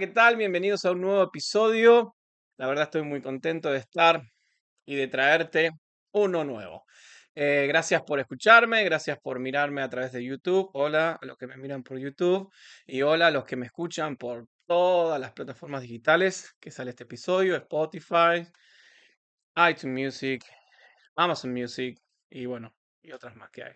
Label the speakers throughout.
Speaker 1: ¿qué tal? Bienvenidos a un nuevo episodio. La verdad estoy muy contento de estar y de traerte uno nuevo. Eh, gracias por escucharme, gracias por mirarme a través de YouTube. Hola a los que me miran por YouTube y hola a los que me escuchan por todas las plataformas digitales que sale este episodio, Spotify, iTunes Music, Amazon Music y bueno, y otras más que hay.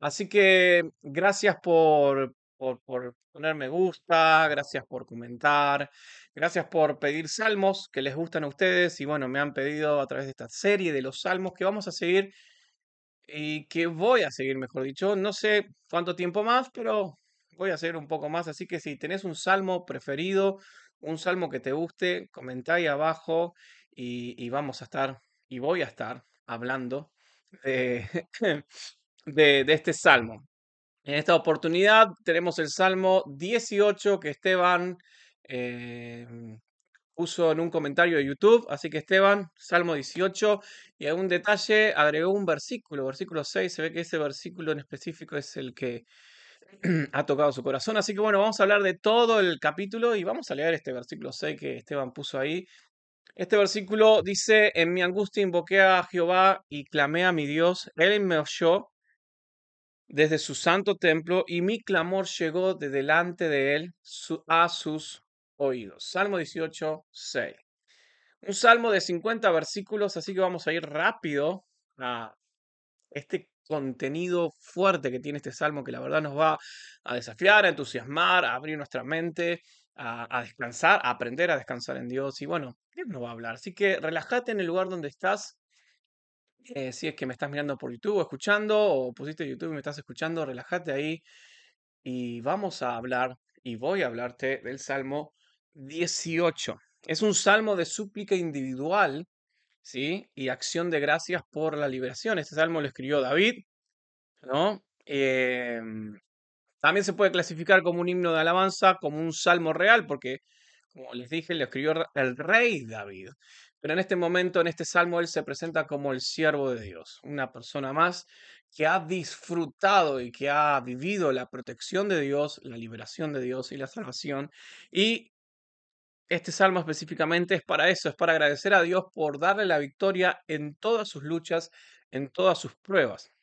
Speaker 1: Así que gracias por, por, por poner me gusta, gracias por comentar, gracias por pedir salmos que les gustan a ustedes y bueno, me han pedido a través de esta serie de los salmos que vamos a seguir y que voy a seguir, mejor dicho. No sé cuánto tiempo más, pero voy a seguir un poco más. Así que si tenés un salmo preferido, un salmo que te guste, comentá ahí abajo y, vamos a estar, y voy a estar hablando de, de este salmo. En esta oportunidad tenemos el Salmo 18 que Esteban eh, puso en un comentario de YouTube. Así que Esteban, Salmo 18, y un detalle, agregó un versículo, versículo 6. Se ve que ese versículo en específico es el que ha tocado su corazón. Así que bueno, vamos a hablar de todo el capítulo y vamos a leer este versículo 6 que Esteban puso ahí. Este versículo dice, en mi angustia invoqué a Jehová y clamé a mi Dios, Él me oyó desde su santo templo y mi clamor llegó de delante de él a sus oídos. Salmo 18, 6. Un salmo de 50 versículos, así que vamos a ir rápido a este contenido fuerte que tiene este salmo, que la verdad nos va a desafiar, a entusiasmar, a abrir nuestra mente, a, descansar, a aprender a descansar en Dios. Y bueno, Dios nos va a hablar. Así que relájate en el lugar donde estás eh, si es que me estás mirando por YouTube o escuchando, o pusiste YouTube y me estás escuchando, relájate ahí y vamos a hablar, y voy a hablarte del Salmo 18. Es un salmo de súplica individual, ¿sí? Y acción de gracias por la liberación. Este salmo lo escribió David, ¿no? Em, también se puede clasificar como un himno de alabanza, como un salmo real, porque, como les dije, lo escribió el rey David. Pero en este momento, en este salmo, él se presenta como el siervo de Dios, una persona más que ha disfrutado y que ha vivido la protección de Dios, la liberación de Dios y la salvación. Y este salmo específicamente es para eso, es para agradecer a Dios por darle la victoria en todas sus luchas, en todas sus pruebas.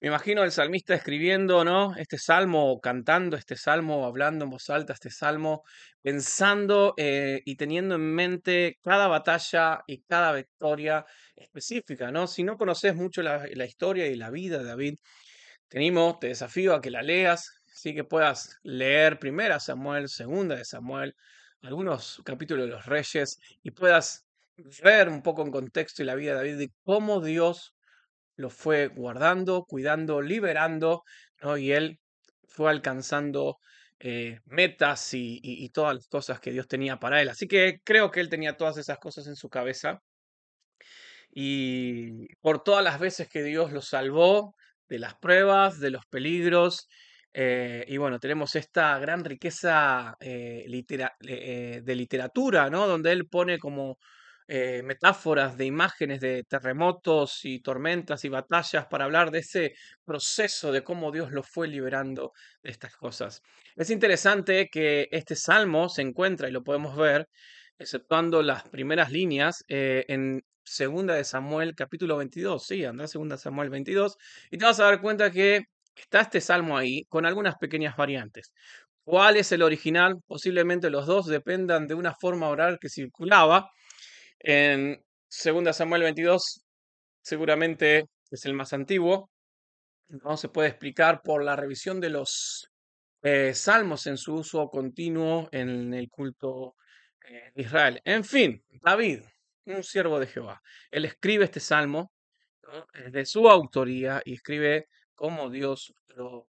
Speaker 1: Me imagino el salmista escribiendo, ¿no? Este salmo, cantando este salmo, hablando en voz alta este salmo, pensando eh, y teniendo en mente cada batalla y cada victoria específica, ¿no? Si no conoces mucho la, historia y la vida de David, tenemos, te desafío a que la leas, así que puedas leer primera Samuel, segunda de Samuel, algunos capítulos de los reyes y puedas ver un poco en contexto y la vida de David de cómo Dios lo fue guardando, cuidando, liberando, y él fue alcanzando eh, metas y, y, todas las cosas que Dios tenía para él. Así que creo que él tenía todas esas cosas en su cabeza. Y por todas las veces que Dios lo salvó de las pruebas, de los peligros, eh, y bueno, tenemos esta gran riqueza eh, de literatura, ¿no? Donde él pone como eh, metáforas de imágenes de terremotos y tormentas y batallas para hablar de ese proceso de cómo Dios lo fue liberando de estas cosas. Es interesante que este salmo se encuentra, y lo podemos ver, exceptuando las primeras líneas, eh, en Segunda de Samuel capítulo 22. Sí, anda Segunda Samuel 22, y te vas a dar cuenta que está este salmo ahí con algunas pequeñas variantes. ¿Cuál es el original? Posiblemente los dos dependan de una forma oral que circulaba, en 2 Samuel 22 seguramente es el más antiguo. No se puede explicar por la revisión de los eh, salmos en su uso continuo en el culto eh, de Israel. En fin, David, un siervo de Jehová, él escribe este salmo de su autoría y escribe cómo Dios lo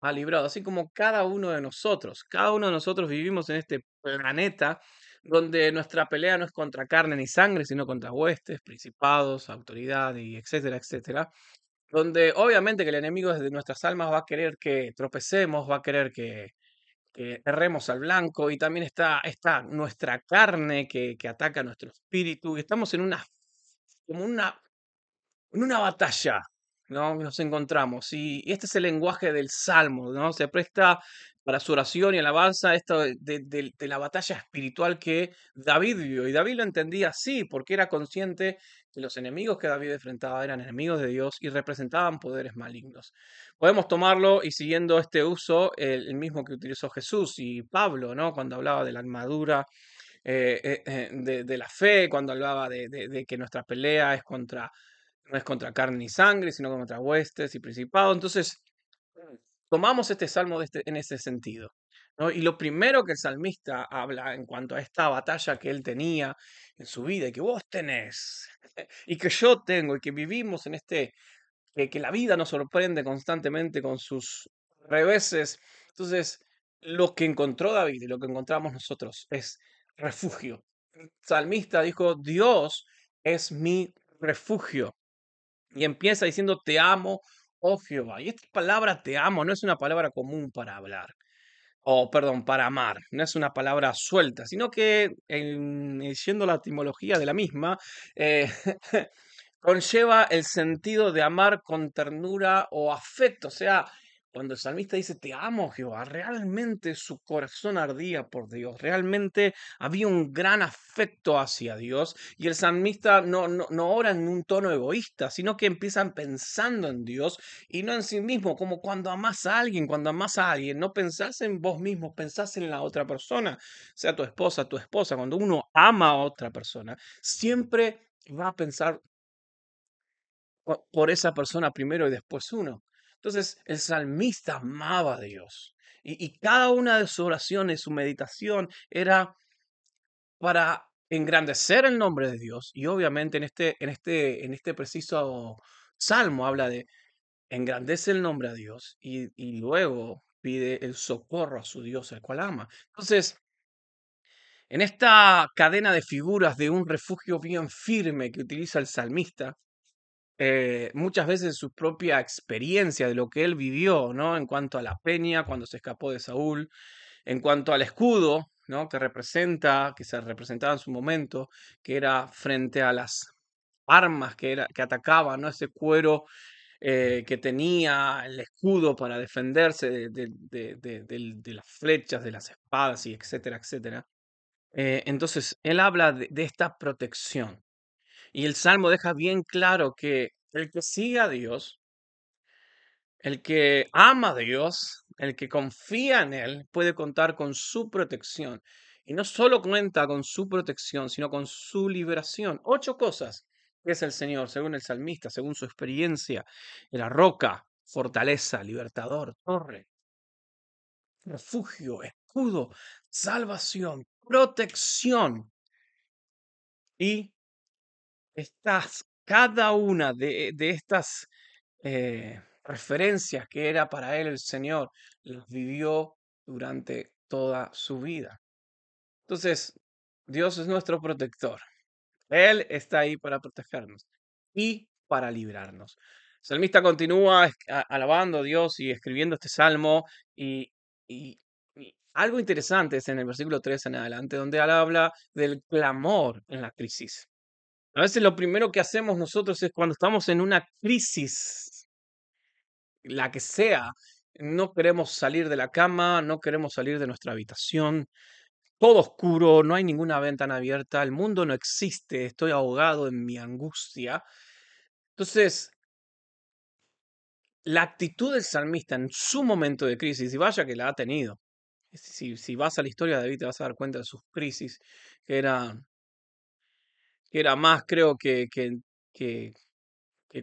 Speaker 1: ha librado, así como cada uno de nosotros. Cada uno de nosotros vivimos en este planeta donde nuestra pelea no es contra carne ni sangre, sino contra huestes, principados, autoridad y etcétera, etcétera. Donde obviamente que el enemigo desde nuestras almas va a querer que tropecemos, va a querer que, erremos al blanco y también está, está nuestra carne que, que ataca nuestro espíritu y estamos en una, como una, en una batalla ¿no? Nos encontramos. Y, este es el lenguaje del Salmo, ¿no? Se presta para su oración y alabanza esto de, de- la batalla espiritual que David vivió. Y David lo entendía así, porque era consciente que los enemigos que David enfrentaba eran enemigos de Dios y representaban poderes malignos. Podemos tomarlo y siguiendo este uso, el, mismo que utilizó Jesús y Pablo, ¿no? Cuando hablaba de la armadura eh, eh, eh, de, la fe, cuando hablaba de- de que nuestra pelea es contra, no es contra carne ni sangre, sino contra huestes y principados. Entonces, tomamos este salmo de este- en ese sentido. ¿no? Y lo primero que el salmista habla en cuanto a esta batalla que él tenía en su vida y que vos tenés y que yo tengo y que vivimos en este, que, que la vida nos sorprende constantemente con sus reveses. Entonces, lo que encontró David y lo que encontramos nosotros es refugio. El salmista dijo, Dios es mi refugio. Y empieza diciendo, te amo, oh Jehová. Y esta palabra te amo no es una palabra común para hablar, o perdón, para amar, no es una palabra suelta, sino que en, yendo la etimología de la misma, eh, conlleva el sentido de amar con ternura o afecto. O sea, cuando el salmista dice, te amo, Jehová, realmente su corazón ardía por Dios, realmente había un gran afecto hacia Dios y el salmista no, no, no ora en un tono egoísta, sino que empiezan pensando en Dios y no en sí mismo, como cuando amas a alguien, cuando amas a alguien, no pensás en vos mismo, pensás en la otra persona, sea tu esposa, tu esposa, cuando uno ama a otra persona, siempre va a pensar po- por esa persona primero y después uno. Entonces, el salmista amaba a Dios. Y, cada una de sus oraciones, su meditación, era para engrandecer el nombre de Dios. Y obviamente en este, en este, en este preciso salmo habla de engrandece el nombre a Dios y, y luego pide el socorro a su Dios, el cual ama. Entonces, en esta cadena de figuras de un refugio bien firme que utiliza el salmista, eh, muchas veces su propia experiencia de lo que él vivió, ¿no? En cuanto a la peña, cuando se escapó de Saúl, en cuanto al escudo, ¿no? Que representa, que se representaba en su momento, que era frente a las armas que, era, que atacaban, ¿no? Ese cuero eh, que tenía el escudo para defenderse de, las flechas, de las espadas y etcétera, etcétera. Eh, entonces, él habla de esta protección. Y el Salmo deja bien claro que el que sigue a Dios, el que ama a Dios, el que confía en Él, puede contar con su protección. Y no solo cuenta con su protección, sino con su liberación. Ocho cosas es el Señor, según el salmista, según su experiencia. La roca, fortaleza, libertador, torre, refugio, escudo, salvación, protección. Y estas, cada una de, de estas eh, referencias que era para él el Señor, las vivió durante toda su vida. Entonces, Dios es nuestro protector. Él está ahí para protegernos y para librarnos. El salmista continúa alabando a Dios y escribiendo este salmo y, y- y algo interesante es en el versículo 3 en adelante, donde él habla del clamor en la crisis. A veces lo primero que hacemos nosotros es cuando estamos en una crisis, la que sea, no queremos salir de la cama, no queremos salir de nuestra habitación, todo oscuro, no hay ninguna ventana abierta, el mundo no existe, estoy ahogado en mi angustia. Entonces, la actitud del salmista en su momento de crisis, y vaya que la ha tenido, si, vas a la historia de David te vas a dar cuenta de sus crisis, que era, era más creo que, que, que,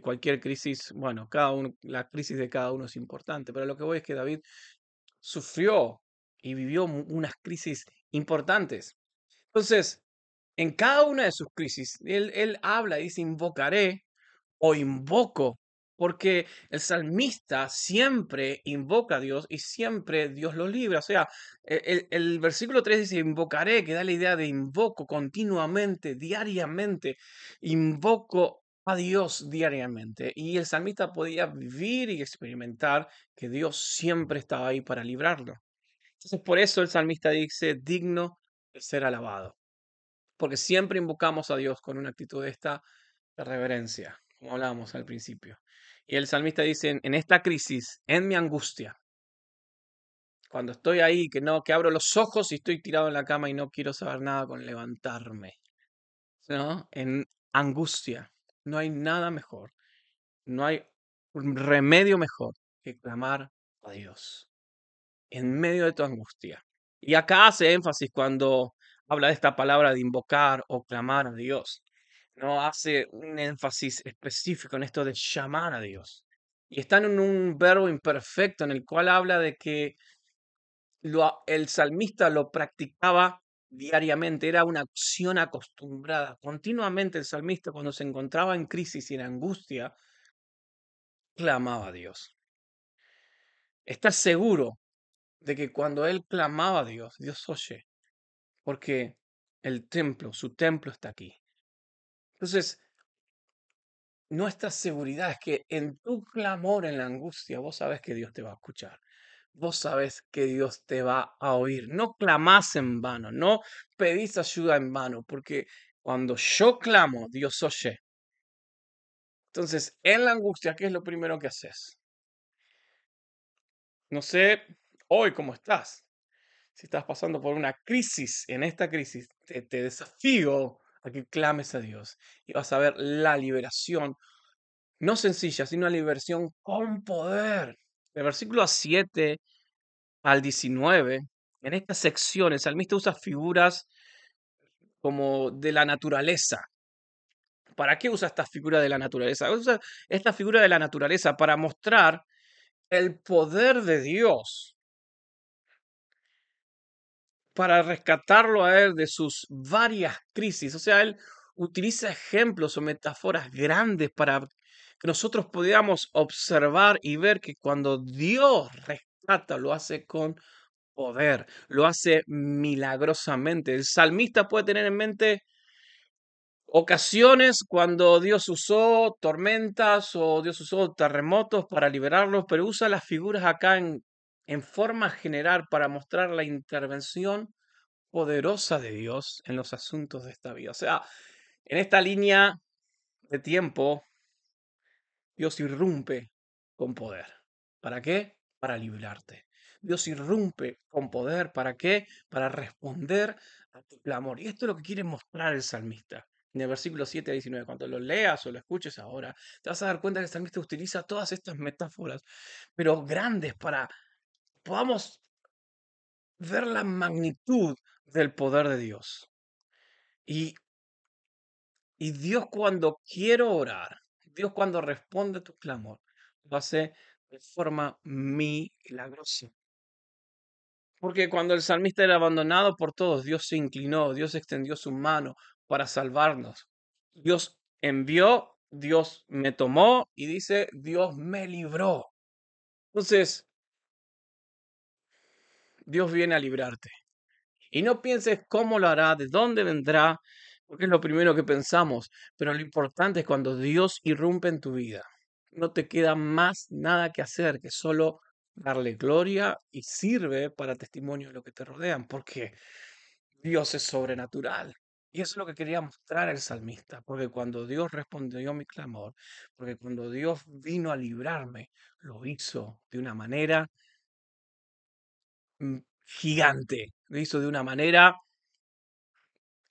Speaker 1: cualquier crisis, bueno, cada uno, la crisis de cada uno es importante, pero lo que voy es que David sufrió y vivió unas crisis importantes. Entonces, en cada una de sus crisis, él, él habla y dice, invocaré o invoco, porque el salmista siempre invoca a Dios y siempre Dios lo libra. O sea, e- el, el versículo 3 dice, invocaré, que da la idea de invoco continuamente, diariamente, invoco a Dios diariamente. Y el salmista podía vivir y experimentar que Dios siempre estaba ahí para librarlo. Entonces, por eso el salmista dice, digno de ser alabado porque siempre invocamos a Dios con una actitud de esta de reverencia, como hablábamos al principio. Y el salmista dice, en esta crisis, en mi angustia, cuando estoy ahí, que no, que abro los ojos y estoy tirado en la cama y no quiero saber nada con levantarme. ¿No? En angustia. No hay nada mejor. No hay un remedio mejor que clamar a Dios. En medio de tu angustia. Y acá hace énfasis cuando habla de esta palabra de invocar o clamar a Dios. No hace un énfasis específico en esto de llamar a Dios. Y está en un verbo imperfecto en el cual habla de que el salmista lo practicaba diariamente, era una acción acostumbrada. Continuamente el salmista cuando se encontraba en crisis y en angustia, clamaba a Dios. Estás seguro de que cuando él clamaba a Dios, Dios oye, porque el templo, su templo está aquí. Entonces, nuestra seguridad es que en tu clamor, en la angustia, vos sabes que Dios te va a escuchar vos sabes que Dios te va a oír. No clamás en vano, no pedís ayuda en vano, porque cuando yo clamo, Dios oye. Entonces, en la angustia, ¿qué es lo primero que haces? No sé hoy cómo estás. Si estás pasando por una crisis, en esta crisis te, te desafío a que clames a Dios y vas a ver la liberación, no sencilla, sino una liberación con poder del versículo 7 al 19, en esta sección, el salmista usa figuras como de la naturaleza. ¿Para qué usa esta figura de la naturaleza? Usa esta figura de la naturaleza para mostrar el poder de Dios, para rescatarlo a él de sus varias crisis. O sea, él utiliza ejemplos o metáforas grandes para que nosotros podamos observar y ver que cuando Dios rescata, lo hace con poder, lo hace milagrosamente. El salmista puede tener en mente ocasiones cuando Dios usó tormentas o Dios usó terremotos para liberarlos, pero usa las figuras acá en, en forma general para mostrar la intervención poderosa de Dios en los asuntos de esta vida. O sea, en esta línea de tiempo, Dios irrumpe con poder. ¿Para qué? Para librarte. Dios irrumpe con poder. ¿Para qué? Para responder a tu clamor. Y esto es lo que quiere mostrar el salmista. En el versículo 7 a 19, cuando lo leas o lo escuches ahora, te vas a dar cuenta que el salmista utiliza todas estas metáforas, pero grandes para podamos ver la magnitud del poder de Dios. Y, y Dios cuando quiere orar, Dios cuando responde a tu clamor, lo hace de forma milagrosa. Porque cuando el salmista era abandonado por todos, Dios se inclinó, Dios extendió su mano para salvarnos. Dios envió, Dios me tomó y dice, Dios me libró. Entonces, Dios viene a librarte. Y no pienses cómo lo hará, de dónde vendrá, porque es lo primero que pensamos, pero lo importante es cuando Dios irrumpe en tu vida. No te queda más nada que hacer que solo darle gloria y sirve para testimonio de lo que te rodean, porque Dios es sobrenatural. Y eso es lo que quería mostrar el salmista, porque cuando Dios respondió a mi clamor, porque cuando Dios vino a librarme, lo hizo de una manera gigante, lo hizo de una manera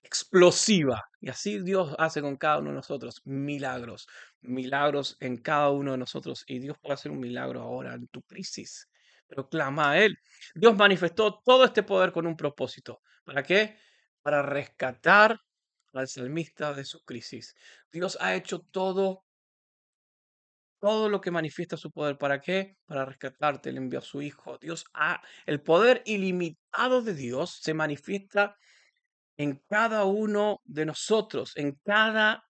Speaker 1: explosiva. Y así Dios hace con cada uno de nosotros milagros, milagros en cada uno de nosotros. Y Dios puede hacer un milagro ahora en tu crisis. Pero clama a Él. Dios manifestó todo este poder con un propósito. ¿Para qué? Para rescatar al salmista de su crisis. Dios ha hecho todo, todo lo que manifiesta su poder. ¿Para qué? Para rescatarte. Él envió a su Hijo. Dios ha, el poder ilimitado de Dios se manifiesta en cada uno de nosotros, en cada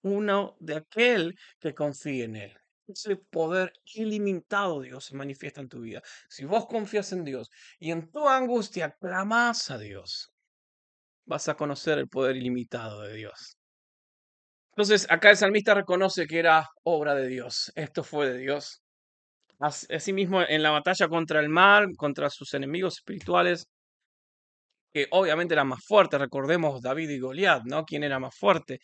Speaker 1: uno de aquel que confíe en Él. Ese poder ilimitado, Dios, se manifiesta en tu vida. Si vos confías en Dios y en tu angustia clamas a Dios, vas a conocer el poder ilimitado de Dios. Entonces, acá el salmista reconoce que era obra de Dios. Esto fue de Dios. Asimismo, en la batalla contra el mal, contra sus enemigos espirituales, que obviamente era más fuerte. Recordemos David y Goliat, ¿no? ¿Quién era más fuerte?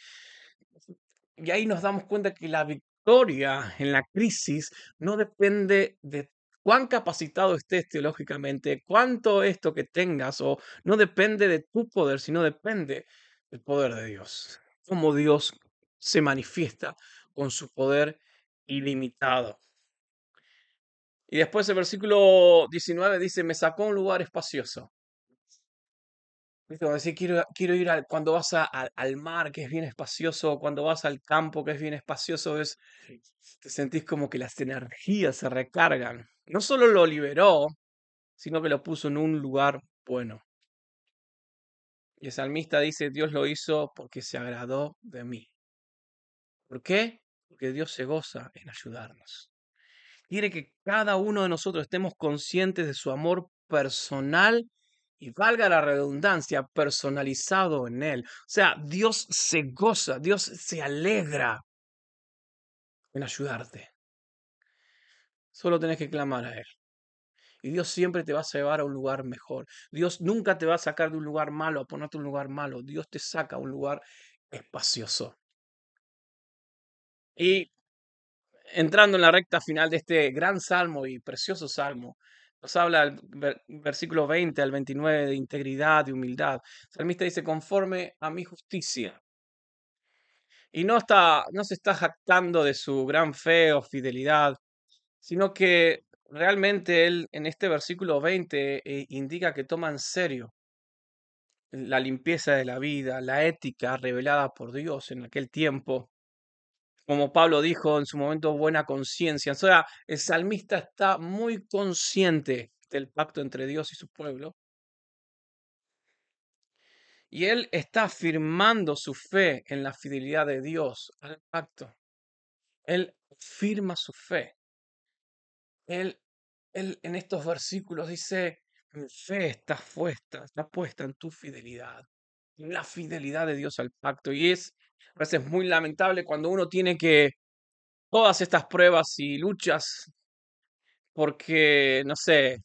Speaker 1: Y ahí nos damos cuenta que la victoria en la crisis no depende de cuán capacitado estés teológicamente, cuánto esto que tengas, o no depende de tu poder, sino depende del poder de Dios. Cómo Dios se manifiesta con su poder ilimitado. Y después el versículo 19 dice, me sacó a un lugar espacioso. Decir, quiero, quiero ir al, cuando vas al mar, que es bien espacioso, cuando vas al campo, que es bien espacioso, es, te sentís como que las energías se recargan. No solo lo liberó, sino que lo puso en un lugar bueno. Y el salmista dice, Dios lo hizo porque se agradó de mí. ¿Por qué? Porque Dios se goza en ayudarnos. Quiere que cada uno de nosotros estemos conscientes de su amor personal y valga la redundancia, personalizado en Él. O sea, Dios se goza, Dios se alegra en ayudarte. Solo tenés que clamar a Él. Y Dios siempre te va a llevar a un lugar mejor. Dios nunca te va a sacar de un lugar malo, a ponerte un lugar malo. Dios te saca a un lugar espacioso. Y entrando en la recta final de este gran salmo y precioso salmo, nos habla el versículo 20 al 29 de integridad, y humildad. El salmista dice, conforme a mi justicia. Y no, está, no se está jactando de su gran fe o fidelidad, sino que realmente él en este versículo 20 eh, indica que toma en serio la limpieza de la vida, la ética revelada por Dios en aquel tiempo, como Pablo dijo en su momento, buena conciencia. O sea, el salmista está muy consciente del pacto entre Dios y su pueblo. Y él está afirmando su fe en la fidelidad de Dios al pacto. Él firma su fe. Él, él en estos versículos dice, mi fe está puesta, está puesta en tu fidelidad, en la fidelidad de Dios al pacto. Y es veces muy lamentable cuando uno tiene que todas estas pruebas y luchas porque, no sé,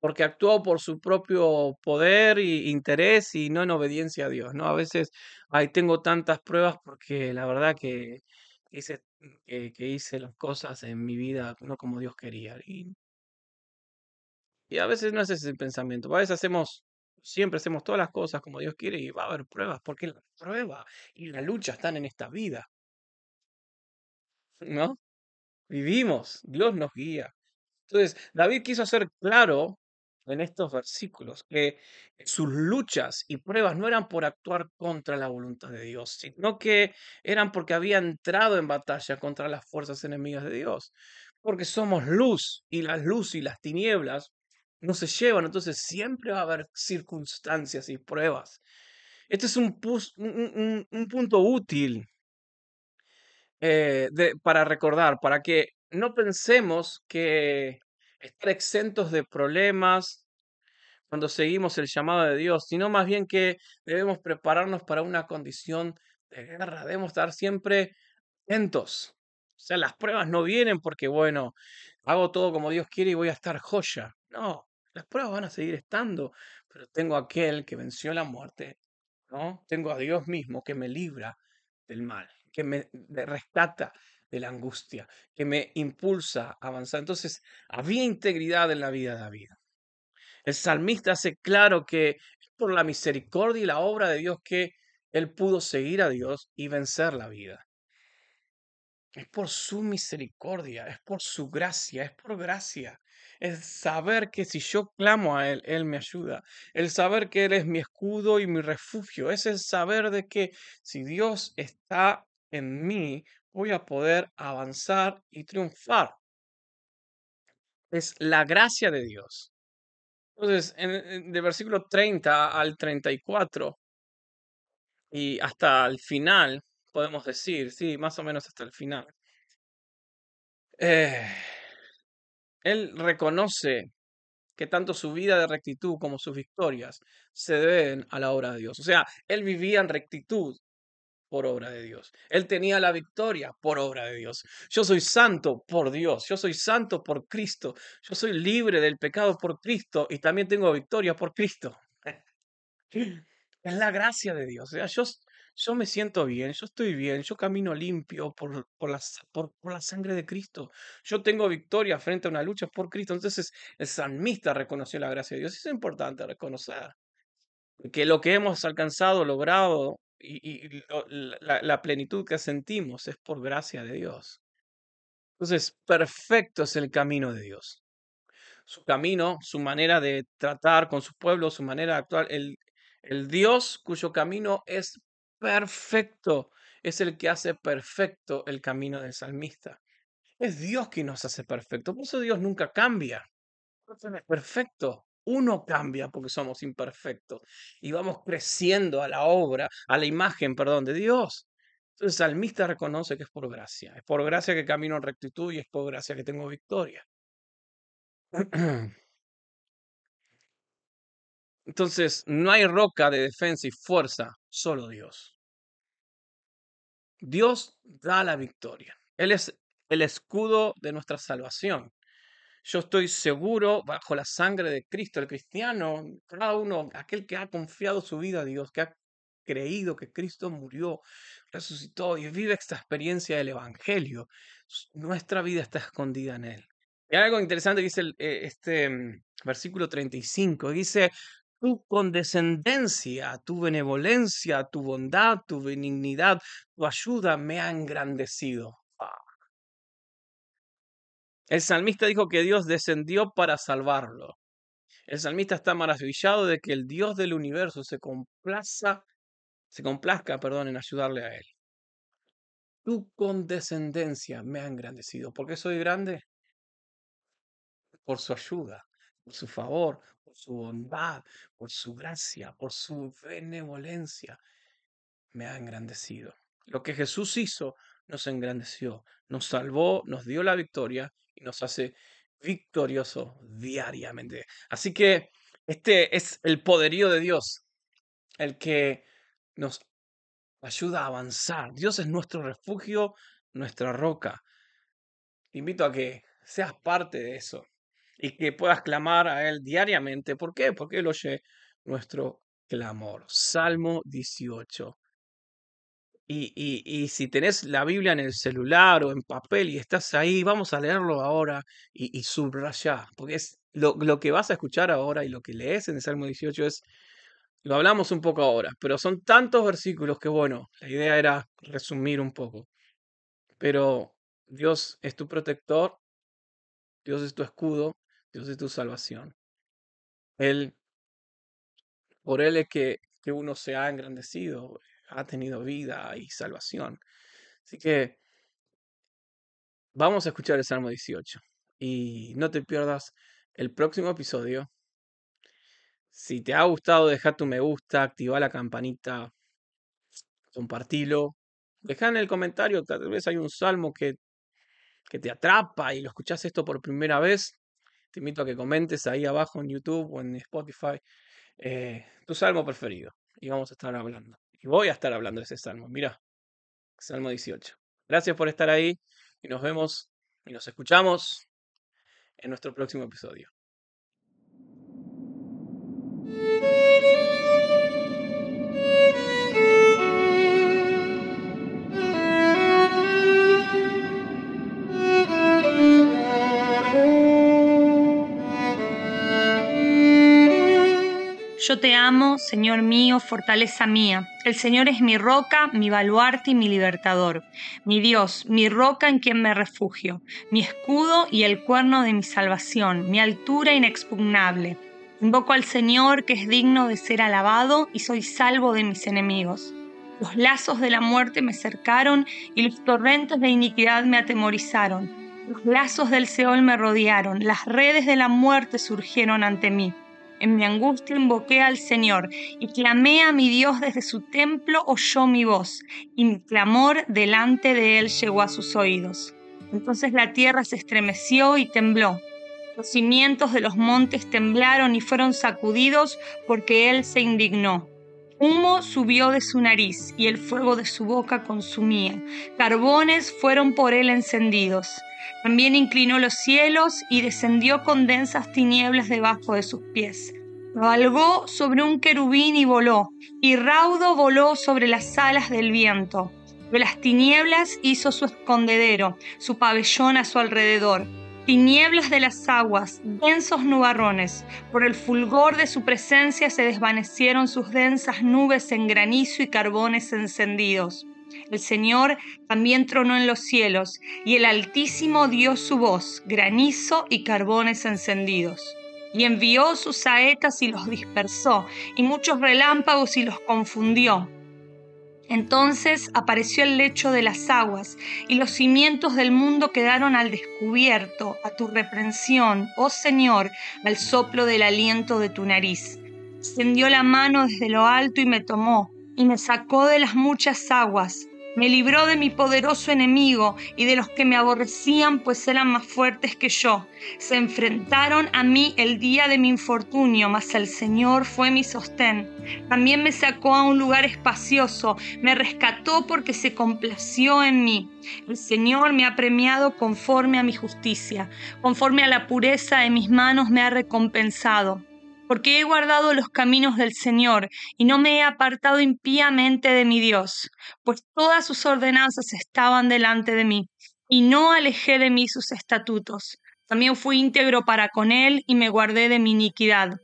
Speaker 1: porque actuó por su propio poder e interés y no en obediencia a Dios, ¿no? A veces, ay, tengo tantas pruebas porque la verdad que hice, que, que hice las cosas en mi vida no como Dios quería. Y, y a veces no es ese el pensamiento, a veces hacemos siempre hacemos todas las cosas como Dios quiere y va a haber pruebas, porque la prueba y la lucha están en esta vida. ¿No? Vivimos, Dios nos guía. Entonces, David quiso hacer claro en estos versículos que sus luchas y pruebas no eran por actuar contra la voluntad de Dios, sino que eran porque había entrado en batalla contra las fuerzas enemigas de Dios. Porque somos luz y la luz y las tinieblas no se llevan, entonces siempre va a haber circunstancias y pruebas. Este es un, un, punto útil eh, para recordar, para que no pensemos que estar exentos de problemas cuando seguimos el llamado de Dios, sino más bien que debemos prepararnos para una condición de guerra, debemos estar siempre atentos. O sea, las pruebas no vienen porque, bueno, hago todo como Dios quiere y voy a estar joya. No, las pruebas van a seguir estando, pero tengo aquel que venció la muerte, ¿no? Tengo a Dios mismo que me libra del mal, que me rescata de la angustia, que me impulsa a avanzar. Entonces, había integridad en la vida de David. El salmista hace claro que es por la misericordia y la obra de Dios que él pudo seguir a Dios y vencer la vida. Es por su misericordia, es por su gracia, es por gracia es saber que si yo clamo a Él, Él me ayuda. El saber que Él es mi escudo y mi refugio. Es el saber de que si Dios está en mí, voy a poder avanzar y triunfar. Es la gracia de Dios. Entonces, en, de versículo 30 al 34 y hasta el final, podemos decir, sí, más o menos hasta el final. Eh, él reconoce que tanto su vida de rectitud como sus victorias se deben a la obra de Dios. O sea, él vivía en rectitud por obra de Dios. Él tenía la victoria por obra de Dios. Yo soy santo por Dios. Yo soy santo por Cristo. Yo soy libre del pecado por Cristo y también tengo victoria por Cristo. Es la gracia de Dios. O sea, yo, yo me siento bien, yo estoy bien, yo camino limpio por, por, la, por, la sangre de Cristo, yo tengo victoria frente a una lucha por Cristo. Entonces el salmista reconoció la gracia de Dios. Es importante reconocer que lo que hemos alcanzado, logrado y, la, la plenitud que sentimos es por gracia de Dios. Entonces, perfecto es el camino de Dios. Su camino, su manera de tratar con su pueblo, su manera de actuar, el, el Dios cuyo camino es perfecto, es el que hace perfecto el camino del salmista. Es Dios quien nos hace perfecto. Por eso Dios nunca cambia. Es perfecto. Uno cambia porque somos imperfectos y vamos creciendo a la obra, a la imagen, perdón, de Dios. Entonces el salmista reconoce que es por gracia. Es por gracia que camino en rectitud y es por gracia que tengo victoria. Entonces, no hay roca de defensa y fuerza, solo Dios. Dios da la victoria. Él es el escudo de nuestra salvación. Yo estoy seguro bajo la sangre de Cristo, el cristiano, cada uno, aquel que ha confiado su vida a Dios, que ha creído que Cristo murió, resucitó y vive esta experiencia del Evangelio, nuestra vida está escondida en Él. Y algo interesante que dice eh, este mm, versículo 35, dice, tu condescendencia, tu benevolencia, tu bondad, tu benignidad, tu ayuda me ha engrandecido. Ah. El salmista dijo que Dios descendió para salvarlo. El salmista está maravillado de que el Dios del universo se complaza, se complazca, perdón, en ayudarle a él. Tu condescendencia me ha engrandecido. ¿Por qué soy grande? Por su ayuda, por su favor, su bondad, por su gracia, por su benevolencia, me ha engrandecido. Lo que Jesús hizo nos engrandeció, nos salvó, nos dio la victoria y nos hace victorioso diariamente. Así que este es el poderío de Dios, el que nos ayuda a avanzar. Dios es nuestro refugio, nuestra roca. Te invito a que seas parte de eso y que puedas clamar a Él diariamente. ¿Por qué? Porque Él oye nuestro clamor. Salmo 18. Y, y, y, si tenés la Biblia en el celular o en papel y estás ahí, vamos a leerlo ahora y, y porque es lo, lo, que vas a escuchar ahora y lo que lees en el Salmo 18 es, lo hablamos un poco ahora, pero son tantos versículos que bueno, la idea era resumir un poco. Pero Dios es tu protector, Dios es tu escudo, Dios es tu salvación. Él, por Él es que, que uno se ha engrandecido, ha tenido vida y salvación. Así que vamos a escuchar el Salmo 18 y no te pierdas el próximo episodio. Si te ha gustado, deja tu me gusta, activa la campanita, compartilo. Deja en el comentario, tal vez hay un salmo que, que te atrapa y lo escuchas esto por primera vez. Te invito a que comentes ahí abajo en YouTube o en Spotify eh, tu salmo preferido. Y vamos a estar hablando. Y voy a estar hablando de ese salmo. Mira, Salmo 18. Gracias por estar ahí y nos vemos y nos escuchamos en nuestro próximo episodio.
Speaker 2: Yo te amo, Señor mío, fortaleza mía. El Señor es mi roca, mi baluarte y mi libertador. Mi Dios, mi roca en quien me refugio, mi escudo y el cuerno de mi salvación, mi altura inexpugnable. Invoco al Señor que es digno de ser alabado y soy salvo de mis enemigos. Los lazos de la muerte me cercaron y los torrentes de iniquidad me atemorizaron. Los lazos del Seol me rodearon, las redes de la muerte surgieron ante mí. En mi angustia invoqué al Señor y clamé a mi Dios desde su templo, oyó mi voz, y mi clamor delante de él llegó a sus oídos. Entonces la tierra se estremeció y tembló. Los cimientos de los montes temblaron y fueron sacudidos porque él se indignó. Humo subió de su nariz y el fuego de su boca consumía. Carbones fueron por él encendidos. También inclinó los cielos y descendió con densas tinieblas debajo de sus pies. Cabalgó sobre un querubín y voló, y raudo voló sobre las alas del viento. De las tinieblas hizo su escondedero, su pabellón a su alrededor. Tinieblas de las aguas, densos nubarrones. Por el fulgor de su presencia se desvanecieron sus densas nubes en granizo y carbones encendidos. El Señor también tronó en los cielos, y el Altísimo dio su voz, granizo y carbones encendidos y envió sus saetas y los dispersó, y muchos relámpagos y los confundió. Entonces apareció el lecho de las aguas, y los cimientos del mundo quedaron al descubierto, a tu reprensión, oh Señor, al soplo del aliento de tu nariz. Extendió la mano desde lo alto y me tomó, y me sacó de las muchas aguas, me libró de mi poderoso enemigo y de los que me aborrecían, pues eran más fuertes que yo. Se enfrentaron a mí el día de mi infortunio, mas el Señor fue mi sostén. También me sacó a un lugar espacioso, me rescató porque se complació en mí. El Señor me ha premiado conforme a mi justicia, conforme a la pureza de mis manos me ha recompensado porque he guardado los caminos del Señor y no me he apartado impíamente de mi Dios, pues todas sus ordenanzas estaban delante de mí, y no alejé de mí sus estatutos. También fui íntegro para con él y me guardé de mi iniquidad.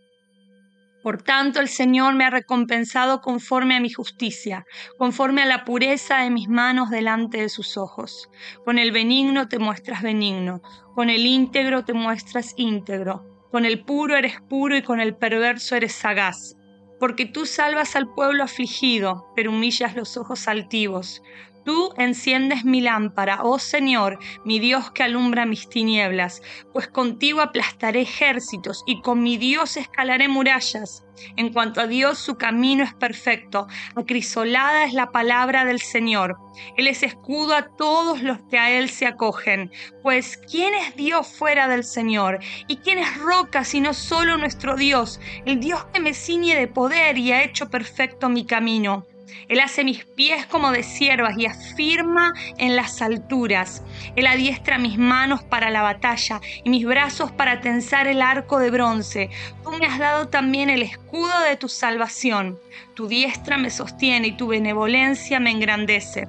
Speaker 2: Por tanto, el Señor me ha recompensado conforme a mi justicia, conforme a la pureza de mis manos delante de sus ojos. Con el benigno te muestras benigno, con el íntegro te muestras íntegro con el puro eres puro y con el perverso eres sagaz. Porque tú salvas al pueblo afligido, pero humillas los ojos altivos. Tú enciendes mi lámpara, oh Señor, mi Dios que alumbra mis tinieblas, pues contigo aplastaré ejércitos y con mi Dios escalaré murallas. En cuanto a Dios, su camino es perfecto, acrisolada es la palabra del Señor. Él es escudo a todos los que a Él se acogen. Pues, ¿quién es Dios fuera del Señor? ¿Y quién es roca sino solo nuestro Dios? El Dios que me ciñe de poder y ha hecho perfecto mi camino. Él hace mis pies como de siervas y afirma en las alturas. Él adiestra mis manos para la batalla y mis brazos para tensar el arco de bronce. Tú me has dado también el escudo de tu salvación. Tu diestra me sostiene y tu benevolencia me engrandece.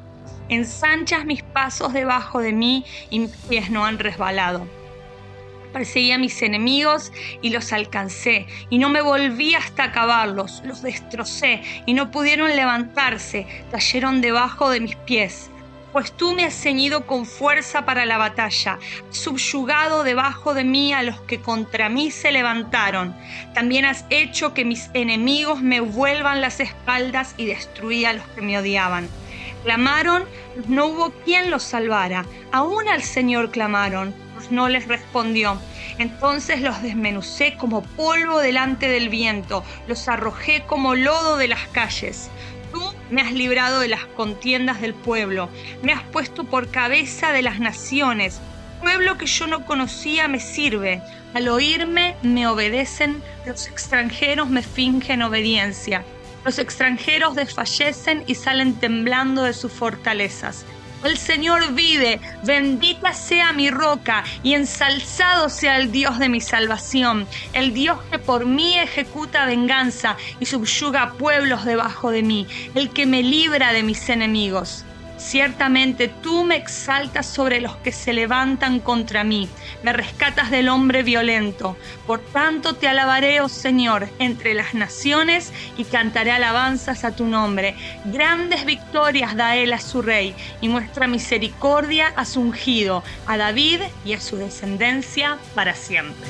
Speaker 2: Ensanchas mis pasos debajo de mí y mis pies no han resbalado. Perseguí a mis enemigos y los alcancé, y no me volví hasta acabarlos, los destrocé, y no pudieron levantarse, cayeron debajo de mis pies. Pues tú me has ceñido con fuerza para la batalla, subyugado debajo de mí a los que contra mí se levantaron. También has hecho que mis enemigos me vuelvan las espaldas y destruí a los que me odiaban. Clamaron, no hubo quien los salvara. Aún al Señor clamaron, no les respondió. Entonces los desmenucé como polvo delante del viento, los arrojé como lodo de las calles. Tú me has librado de las contiendas del pueblo, me has puesto por cabeza de las naciones. Pueblo que yo no conocía me sirve. Al oírme me obedecen, los extranjeros me fingen obediencia. Los extranjeros desfallecen y salen temblando de sus fortalezas. El Señor vive, bendita sea mi roca y ensalzado sea el Dios de mi salvación, el Dios que por mí ejecuta venganza y subyuga pueblos debajo de mí, el que me libra de mis enemigos. Ciertamente tú me exaltas sobre los que se levantan contra mí, me rescatas del hombre violento. Por tanto te alabaré, oh Señor, entre las naciones y cantaré alabanzas a tu nombre. Grandes victorias da él a su rey y muestra misericordia a su ungido, a David y a su descendencia para siempre.